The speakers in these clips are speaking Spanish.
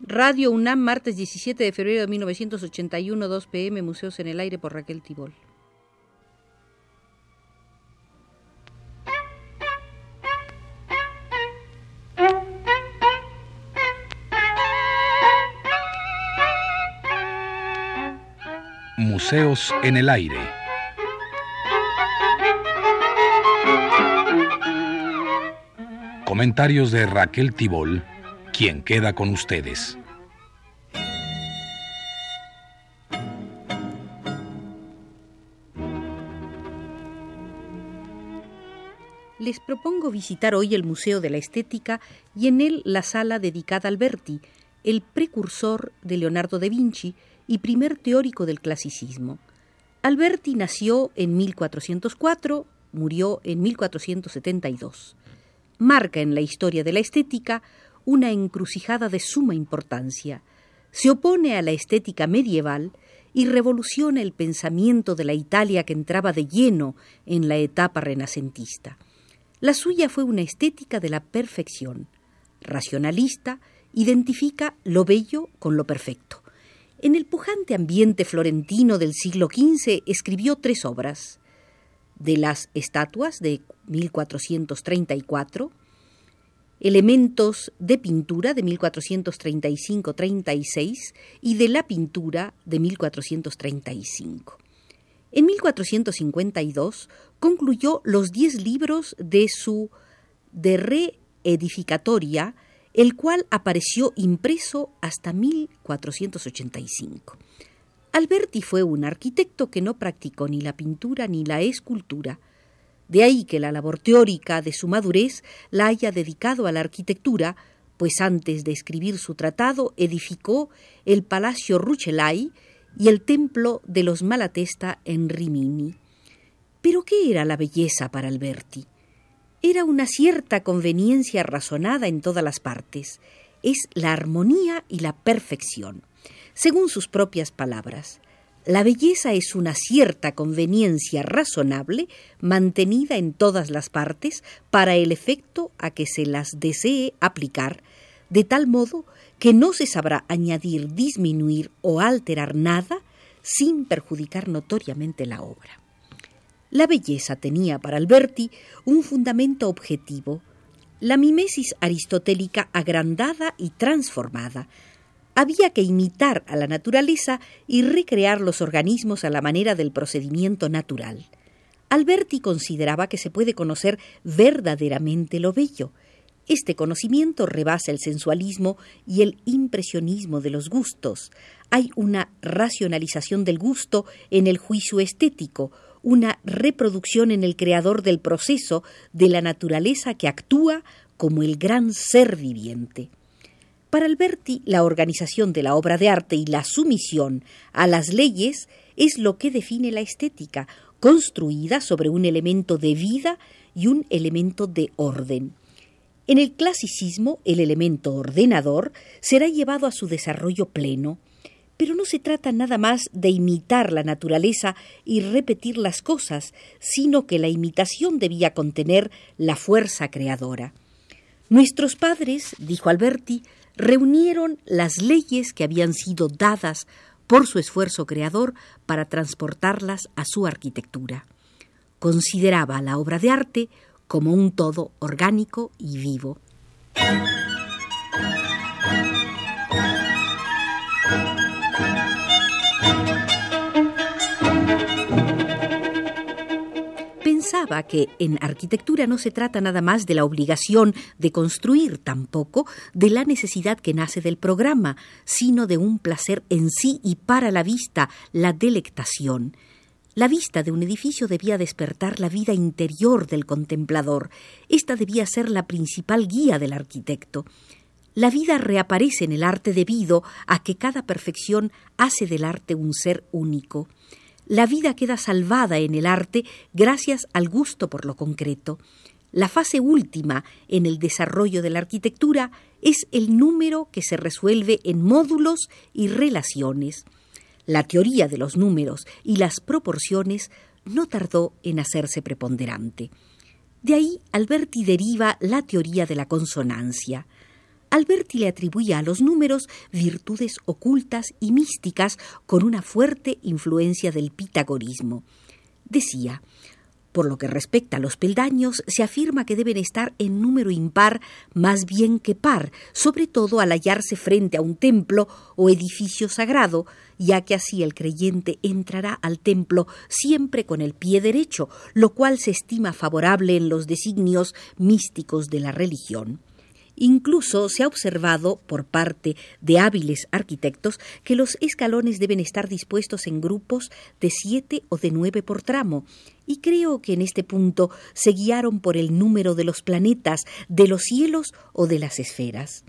Radio UNAM, martes 17 de febrero de 1981, 2 pm, Museos en el Aire por Raquel Tibol. Museos en el Aire. Comentarios de Raquel Tibol quien queda con ustedes. Les propongo visitar hoy el Museo de la Estética y en él la sala dedicada a Alberti, el precursor de Leonardo da Vinci y primer teórico del clasicismo. Alberti nació en 1404, murió en 1472. Marca en la historia de la estética una encrucijada de suma importancia. Se opone a la estética medieval y revoluciona el pensamiento de la Italia que entraba de lleno en la etapa renacentista. La suya fue una estética de la perfección. Racionalista, identifica lo bello con lo perfecto. En el pujante ambiente florentino del siglo XV escribió tres obras. De las estatuas de 1434, elementos de pintura de 1435-36 y de la pintura de 1435. En 1452 concluyó los diez libros de su De Re Edificatoria, el cual apareció impreso hasta 1485. Alberti fue un arquitecto que no practicó ni la pintura ni la escultura, de ahí que la labor teórica de su madurez la haya dedicado a la arquitectura, pues antes de escribir su tratado edificó el Palacio Rucellai y el Templo de los Malatesta en Rimini. Pero ¿qué era la belleza para Alberti? Era una cierta conveniencia razonada en todas las partes. Es la armonía y la perfección. Según sus propias palabras, la belleza es una cierta conveniencia razonable mantenida en todas las partes para el efecto a que se las desee aplicar, de tal modo que no se sabrá añadir, disminuir o alterar nada sin perjudicar notoriamente la obra. La belleza tenía para Alberti un fundamento objetivo, la mimesis aristotélica agrandada y transformada, había que imitar a la naturaleza y recrear los organismos a la manera del procedimiento natural. Alberti consideraba que se puede conocer verdaderamente lo bello. Este conocimiento rebasa el sensualismo y el impresionismo de los gustos. Hay una racionalización del gusto en el juicio estético, una reproducción en el creador del proceso de la naturaleza que actúa como el gran ser viviente. Para Alberti, la organización de la obra de arte y la sumisión a las leyes es lo que define la estética, construida sobre un elemento de vida y un elemento de orden. En el clasicismo, el elemento ordenador será llevado a su desarrollo pleno, pero no se trata nada más de imitar la naturaleza y repetir las cosas, sino que la imitación debía contener la fuerza creadora. Nuestros padres, dijo Alberti, reunieron las leyes que habían sido dadas por su esfuerzo creador para transportarlas a su arquitectura. Consideraba la obra de arte como un todo orgánico y vivo. pensaba que en arquitectura no se trata nada más de la obligación de construir, tampoco de la necesidad que nace del programa, sino de un placer en sí y para la vista, la delectación. La vista de un edificio debía despertar la vida interior del contemplador. Esta debía ser la principal guía del arquitecto. La vida reaparece en el arte debido a que cada perfección hace del arte un ser único la vida queda salvada en el arte gracias al gusto por lo concreto. La fase última en el desarrollo de la arquitectura es el número que se resuelve en módulos y relaciones. La teoría de los números y las proporciones no tardó en hacerse preponderante. De ahí Alberti deriva la teoría de la consonancia. Alberti le atribuía a los números virtudes ocultas y místicas con una fuerte influencia del pitagorismo. Decía, por lo que respecta a los peldaños, se afirma que deben estar en número impar más bien que par, sobre todo al hallarse frente a un templo o edificio sagrado, ya que así el creyente entrará al templo siempre con el pie derecho, lo cual se estima favorable en los designios místicos de la religión. Incluso se ha observado por parte de hábiles arquitectos que los escalones deben estar dispuestos en grupos de siete o de nueve por tramo, y creo que en este punto se guiaron por el número de los planetas, de los cielos o de las esferas.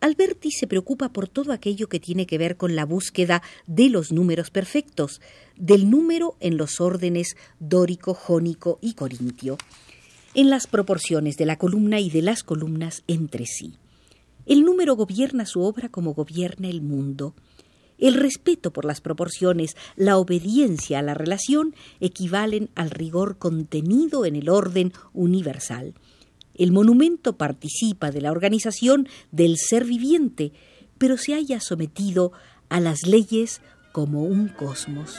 Alberti se preocupa por todo aquello que tiene que ver con la búsqueda de los números perfectos, del número en los órdenes dórico, jónico y corintio en las proporciones de la columna y de las columnas entre sí. El número gobierna su obra como gobierna el mundo. El respeto por las proporciones, la obediencia a la relación equivalen al rigor contenido en el orden universal. El monumento participa de la organización del ser viviente, pero se haya sometido a las leyes como un cosmos.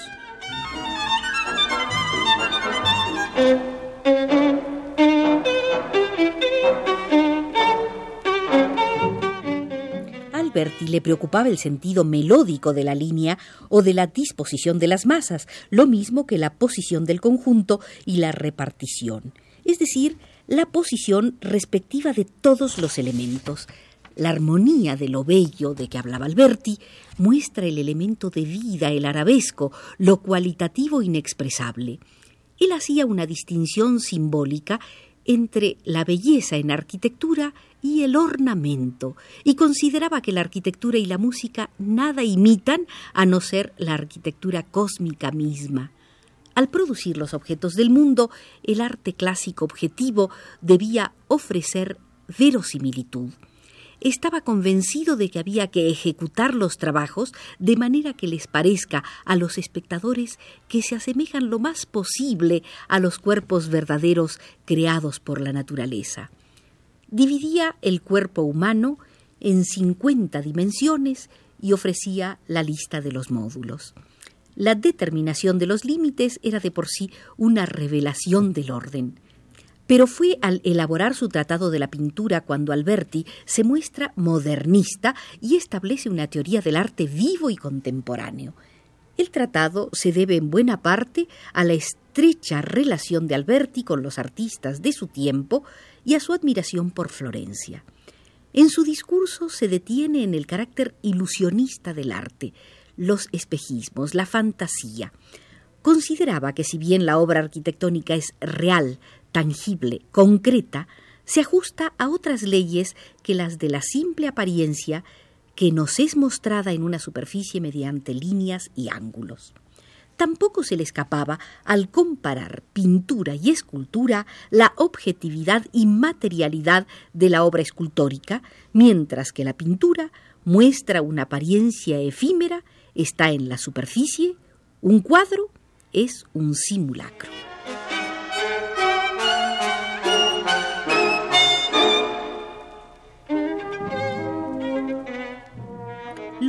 Alberti le preocupaba el sentido melódico de la línea o de la disposición de las masas, lo mismo que la posición del conjunto y la repartición, es decir, la posición respectiva de todos los elementos. La armonía de lo bello de que hablaba Alberti muestra el elemento de vida, el arabesco, lo cualitativo inexpresable. Él hacía una distinción simbólica entre la belleza en arquitectura y el ornamento, y consideraba que la arquitectura y la música nada imitan a no ser la arquitectura cósmica misma. Al producir los objetos del mundo, el arte clásico objetivo debía ofrecer verosimilitud. Estaba convencido de que había que ejecutar los trabajos de manera que les parezca a los espectadores que se asemejan lo más posible a los cuerpos verdaderos creados por la naturaleza dividía el cuerpo humano en 50 dimensiones y ofrecía la lista de los módulos. La determinación de los límites era de por sí una revelación del orden. Pero fue al elaborar su tratado de la pintura cuando Alberti se muestra modernista y establece una teoría del arte vivo y contemporáneo. El tratado se debe en buena parte a la estrecha relación de Alberti con los artistas de su tiempo y a su admiración por Florencia. En su discurso se detiene en el carácter ilusionista del arte, los espejismos, la fantasía. Consideraba que si bien la obra arquitectónica es real, tangible, concreta, se ajusta a otras leyes que las de la simple apariencia que nos es mostrada en una superficie mediante líneas y ángulos. Tampoco se le escapaba, al comparar pintura y escultura, la objetividad y materialidad de la obra escultórica, mientras que la pintura muestra una apariencia efímera, está en la superficie, un cuadro es un simulacro.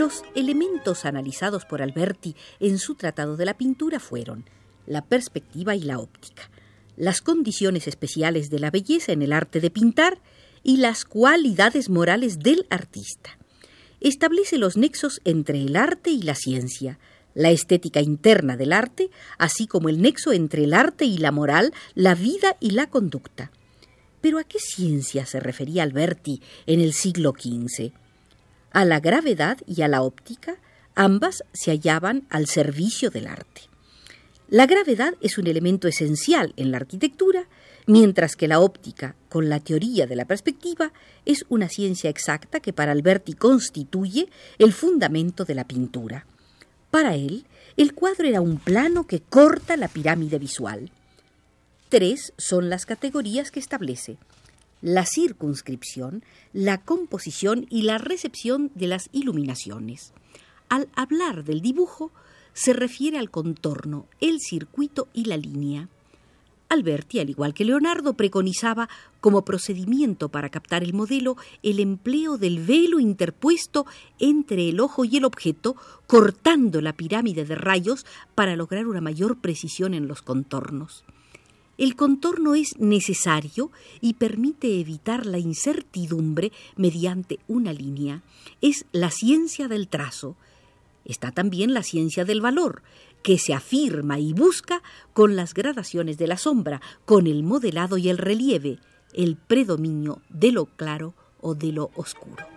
Los elementos analizados por Alberti en su tratado de la pintura fueron la perspectiva y la óptica, las condiciones especiales de la belleza en el arte de pintar y las cualidades morales del artista. Establece los nexos entre el arte y la ciencia, la estética interna del arte, así como el nexo entre el arte y la moral, la vida y la conducta. Pero ¿a qué ciencia se refería Alberti en el siglo XV? A la gravedad y a la óptica, ambas se hallaban al servicio del arte. La gravedad es un elemento esencial en la arquitectura, mientras que la óptica, con la teoría de la perspectiva, es una ciencia exacta que para Alberti constituye el fundamento de la pintura. Para él, el cuadro era un plano que corta la pirámide visual. Tres son las categorías que establece la circunscripción, la composición y la recepción de las iluminaciones. Al hablar del dibujo, se refiere al contorno, el circuito y la línea. Alberti, al igual que Leonardo, preconizaba como procedimiento para captar el modelo el empleo del velo interpuesto entre el ojo y el objeto, cortando la pirámide de rayos para lograr una mayor precisión en los contornos. El contorno es necesario y permite evitar la incertidumbre mediante una línea. Es la ciencia del trazo. Está también la ciencia del valor, que se afirma y busca con las gradaciones de la sombra, con el modelado y el relieve, el predominio de lo claro o de lo oscuro.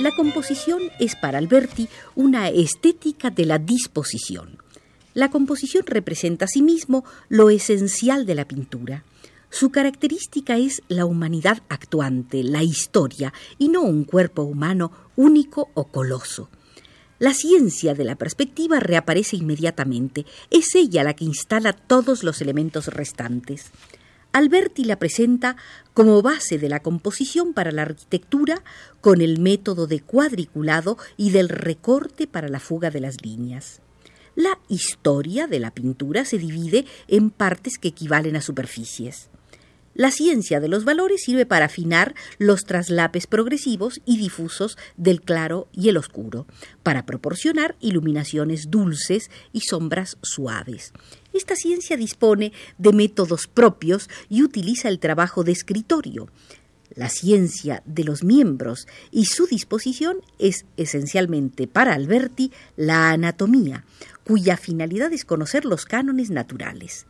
La composición es para Alberti una estética de la disposición. La composición representa asimismo lo esencial de la pintura. Su característica es la humanidad actuante, la historia, y no un cuerpo humano único o coloso. La ciencia de la perspectiva reaparece inmediatamente. Es ella la que instala todos los elementos restantes. Alberti la presenta como base de la composición para la arquitectura con el método de cuadriculado y del recorte para la fuga de las líneas. La historia de la pintura se divide en partes que equivalen a superficies. La ciencia de los valores sirve para afinar los traslapes progresivos y difusos del claro y el oscuro, para proporcionar iluminaciones dulces y sombras suaves. Esta ciencia dispone de métodos propios y utiliza el trabajo de escritorio. La ciencia de los miembros y su disposición es esencialmente para Alberti la anatomía, cuya finalidad es conocer los cánones naturales.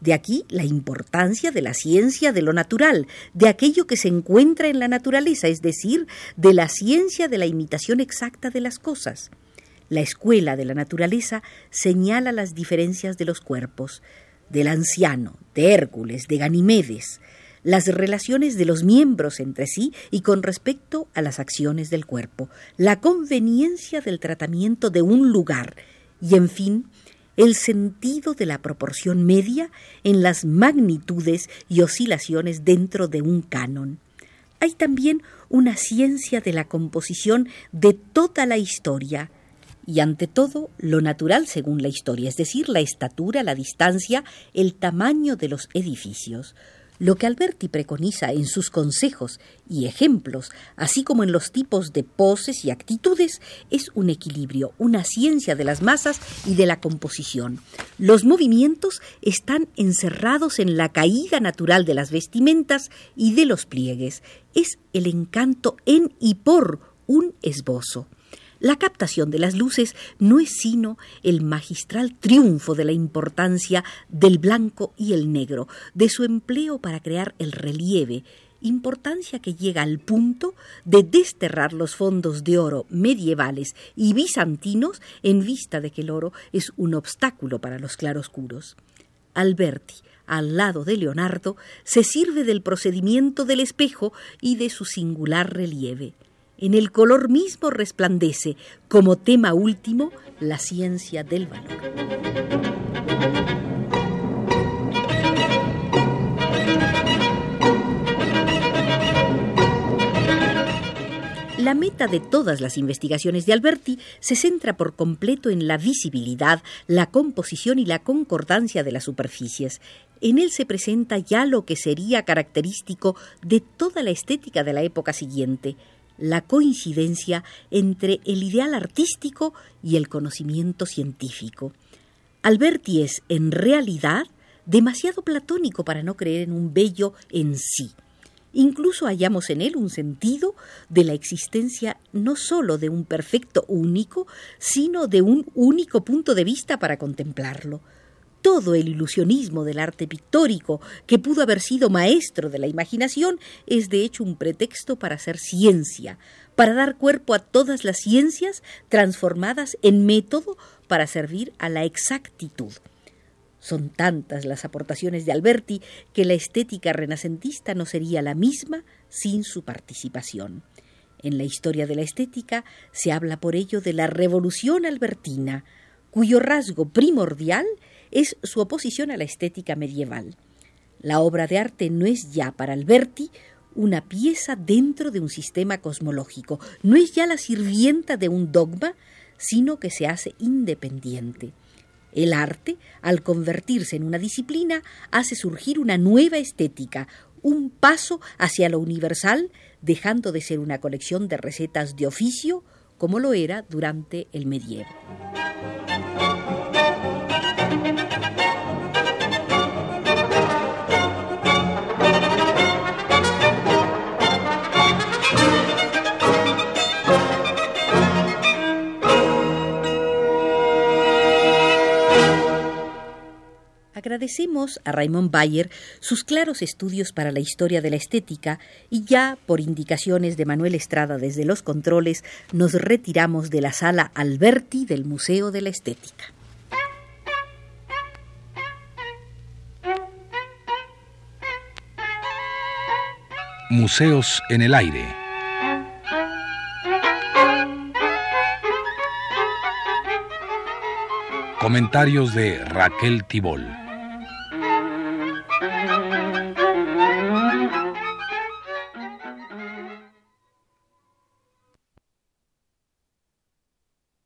De aquí la importancia de la ciencia de lo natural, de aquello que se encuentra en la naturaleza, es decir, de la ciencia de la imitación exacta de las cosas. La escuela de la naturaleza señala las diferencias de los cuerpos, del anciano, de Hércules, de Ganimedes, las relaciones de los miembros entre sí y con respecto a las acciones del cuerpo, la conveniencia del tratamiento de un lugar y, en fin, el sentido de la proporción media en las magnitudes y oscilaciones dentro de un canon. Hay también una ciencia de la composición de toda la historia, y ante todo lo natural según la historia, es decir, la estatura, la distancia, el tamaño de los edificios. Lo que Alberti preconiza en sus consejos y ejemplos, así como en los tipos de poses y actitudes, es un equilibrio, una ciencia de las masas y de la composición. Los movimientos están encerrados en la caída natural de las vestimentas y de los pliegues. Es el encanto en y por un esbozo. La captación de las luces no es sino el magistral triunfo de la importancia del blanco y el negro, de su empleo para crear el relieve, importancia que llega al punto de desterrar los fondos de oro medievales y bizantinos en vista de que el oro es un obstáculo para los claroscuros. Alberti, al lado de Leonardo, se sirve del procedimiento del espejo y de su singular relieve. En el color mismo resplandece, como tema último, la ciencia del valor. La meta de todas las investigaciones de Alberti se centra por completo en la visibilidad, la composición y la concordancia de las superficies. En él se presenta ya lo que sería característico de toda la estética de la época siguiente, la coincidencia entre el ideal artístico y el conocimiento científico. Alberti es, en realidad, demasiado platónico para no creer en un bello en sí. Incluso hallamos en él un sentido de la existencia no sólo de un perfecto único, sino de un único punto de vista para contemplarlo todo el ilusionismo del arte pictórico, que pudo haber sido maestro de la imaginación, es de hecho un pretexto para hacer ciencia, para dar cuerpo a todas las ciencias transformadas en método para servir a la exactitud. Son tantas las aportaciones de Alberti que la estética renacentista no sería la misma sin su participación. En la historia de la estética se habla por ello de la revolución albertina, cuyo rasgo primordial es su oposición a la estética medieval. La obra de arte no es ya para Alberti una pieza dentro de un sistema cosmológico. No es ya la sirvienta de un dogma, sino que se hace independiente. El arte, al convertirse en una disciplina, hace surgir una nueva estética, un paso hacia lo universal, dejando de ser una colección de recetas de oficio, como lo era durante el medievo. Agradecemos a Raymond Bayer sus claros estudios para la historia de la estética y ya, por indicaciones de Manuel Estrada desde los controles, nos retiramos de la sala Alberti del Museo de la Estética. Museos en el aire. Comentarios de Raquel Tibol.